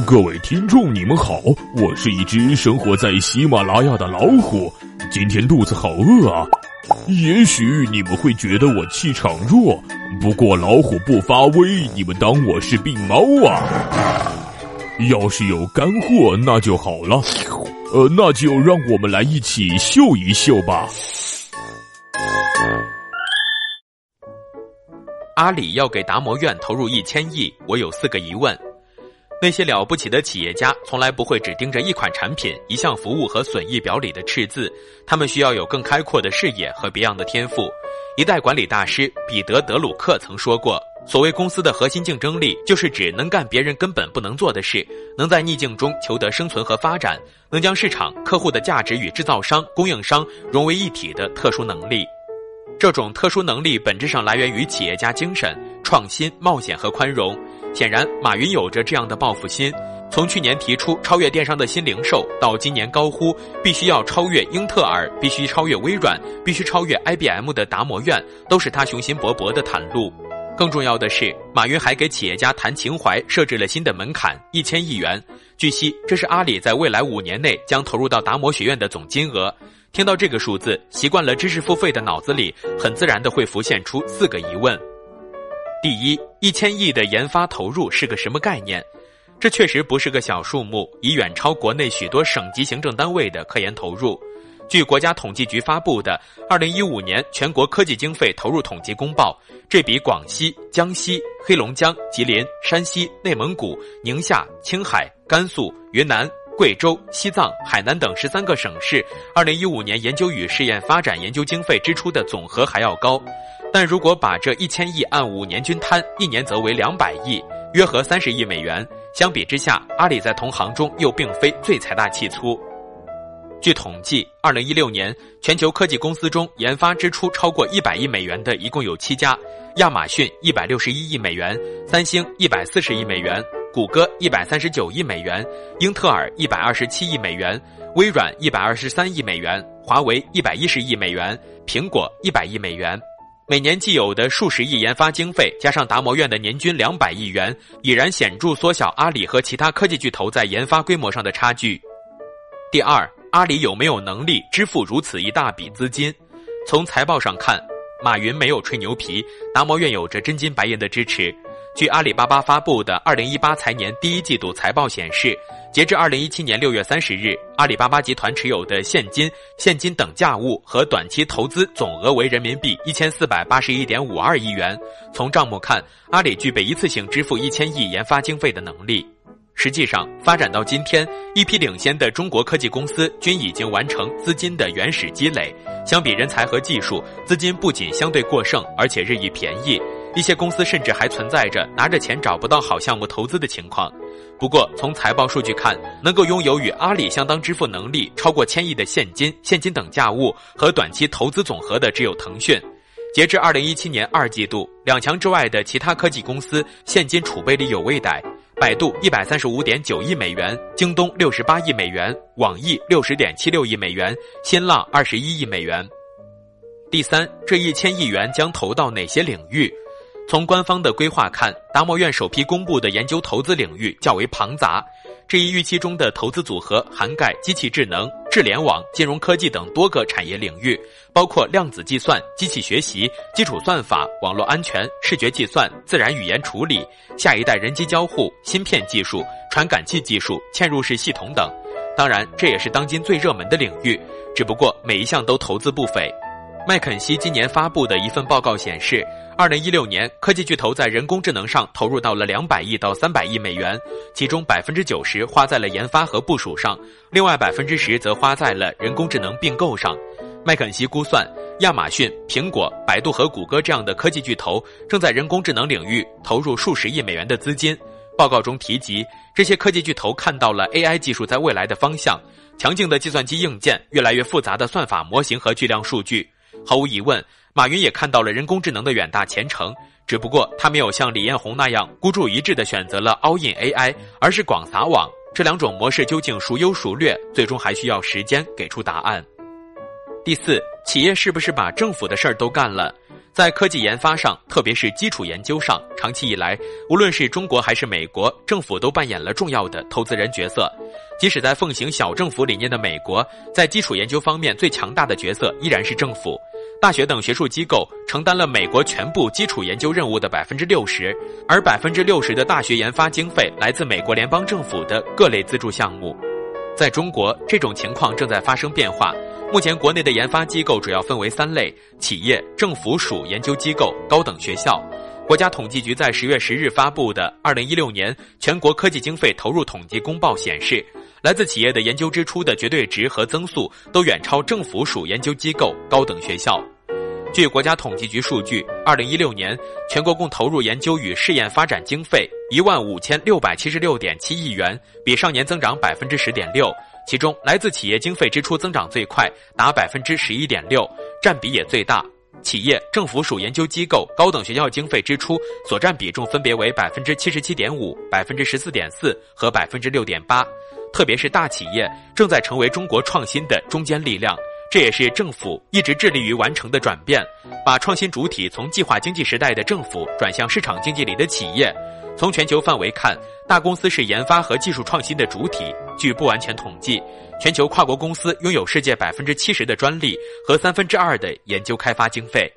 各位听众，你们好，我是一只生活在喜马拉雅的老虎，今天肚子好饿啊。也许你们会觉得我气场弱，不过老虎不发威，你们当我是病猫啊？要是有干货，那就好了。呃，那就让我们来一起秀一秀吧。阿里要给达摩院投入一千亿，我有四个疑问。那些了不起的企业家从来不会只盯着一款产品、一项服务和损益表里的赤字，他们需要有更开阔的视野和别样的天赋。一代管理大师彼得·德鲁克曾说过：“所谓公司的核心竞争力，就是指能干别人根本不能做的事，能在逆境中求得生存和发展，能将市场、客户的价值与制造商、供应商融为一体的特殊能力。这种特殊能力本质上来源于企业家精神、创新、冒险和宽容。”显然，马云有着这样的报复心。从去年提出超越电商的新零售，到今年高呼必须要超越英特尔、必须超越微软、必须超越 IBM 的达摩院，都是他雄心勃勃的袒露。更重要的是，马云还给企业家谈情怀设置了新的门槛——一千亿元。据悉，这是阿里在未来五年内将投入到达摩学院的总金额。听到这个数字，习惯了知识付费的脑子里，很自然的会浮现出四个疑问。第一，一千亿的研发投入是个什么概念？这确实不是个小数目，已远超国内许多省级行政单位的科研投入。据国家统计局发布的《二零一五年全国科技经费投入统计公报》，这比广西、江西、黑龙江、吉林、山西、内蒙古、宁夏、青海、甘肃、云南、贵州、西藏、海南等十三个省市二零一五年研究与试验发展研究经费支出的总和还要高。但如果把这一千亿按五年均摊，一年则为两百亿，约合三十亿美元。相比之下，阿里在同行中又并非最财大气粗。据统计，二零一六年全球科技公司中研发支出超过一百亿美元的一共有七家：亚马逊一百六十一亿美元，三星一百四十亿美元，谷歌一百三十九亿美元，英特尔一百二十七亿美元，微软一百二十三亿美元，华为一百一十亿美元，苹果一百亿美元。每年既有的数十亿研发经费，加上达摩院的年均两百亿元，已然显著缩小阿里和其他科技巨头在研发规模上的差距。第二，阿里有没有能力支付如此一大笔资金？从财报上看，马云没有吹牛皮，达摩院有着真金白银的支持。据阿里巴巴发布的二零一八财年第一季度财报显示。截至二零一七年六月三十日，阿里巴巴集团持有的现金、现金等价物和短期投资总额为人民币一千四百八十一点五二亿元。从账目看，阿里具备一次性支付一千亿研发经费的能力。实际上，发展到今天，一批领先的中国科技公司均已经完成资金的原始积累。相比人才和技术，资金不仅相对过剩，而且日益便宜。一些公司甚至还存在着拿着钱找不到好项目投资的情况。不过，从财报数据看，能够拥有与阿里相当支付能力超过千亿的现金、现金等价物和短期投资总和的只有腾讯。截至二零一七年二季度，两强之外的其他科技公司现金储备里有未逮：百度一百三十五点九亿美元，京东六十八亿美元，网易六十点七六亿美元，新浪二十一亿美元。第三，这一千亿元将投到哪些领域？从官方的规划看，达摩院首批公布的研究投资领域较为庞杂。这一预期中的投资组合涵盖机器智能、智联网、金融科技等多个产业领域，包括量子计算、机器学习、基础算法、网络安全、视觉计算、自然语言处理、下一代人机交互、芯片技术、传感器技术、嵌入式系统等。当然，这也是当今最热门的领域，只不过每一项都投资不菲。麦肯锡今年发布的一份报告显示。二零一六年，科技巨头在人工智能上投入到了两百亿到三百亿美元，其中百分之九十花在了研发和部署上，另外百分之十则花在了人工智能并购上。麦肯锡估算，亚马逊、苹果、百度和谷歌这样的科技巨头正在人工智能领域投入数十亿美元的资金。报告中提及，这些科技巨头看到了 AI 技术在未来的方向，强劲的计算机硬件、越来越复杂的算法模型和巨量数据。毫无疑问。马云也看到了人工智能的远大前程，只不过他没有像李彦宏那样孤注一掷地选择了 all in AI，而是广撒网。这两种模式究竟孰优孰劣，最终还需要时间给出答案。第四，企业是不是把政府的事儿都干了？在科技研发上，特别是基础研究上，长期以来，无论是中国还是美国，政府都扮演了重要的投资人角色。即使在奉行小政府理念的美国，在基础研究方面最强大的角色依然是政府。大学等学术机构承担了美国全部基础研究任务的百分之六十，而百分之六十的大学研发经费来自美国联邦政府的各类资助项目。在中国，这种情况正在发生变化。目前，国内的研发机构主要分为三类：企业、政府属研究机构、高等学校。国家统计局在十月十日发布的《二零一六年全国科技经费投入统计公报》显示，来自企业的研究支出的绝对值和增速都远超政府属研究机构、高等学校。据国家统计局数据，二零一六年全国共投入研究与试验发展经费一万五千六百七十六点七亿元，比上年增长百分之十点六。其中，来自企业经费支出增长最快，达百分之十一点六，占比也最大。企业、政府属研究机构、高等学校经费支出所占比重分别为百分之七十七点五、百分之十四点四和百分之六点八。特别是大企业正在成为中国创新的中坚力量。这也是政府一直致力于完成的转变，把创新主体从计划经济时代的政府转向市场经济里的企业。从全球范围看，大公司是研发和技术创新的主体。据不完全统计，全球跨国公司拥有世界百分之七十的专利和三分之二的研究开发经费。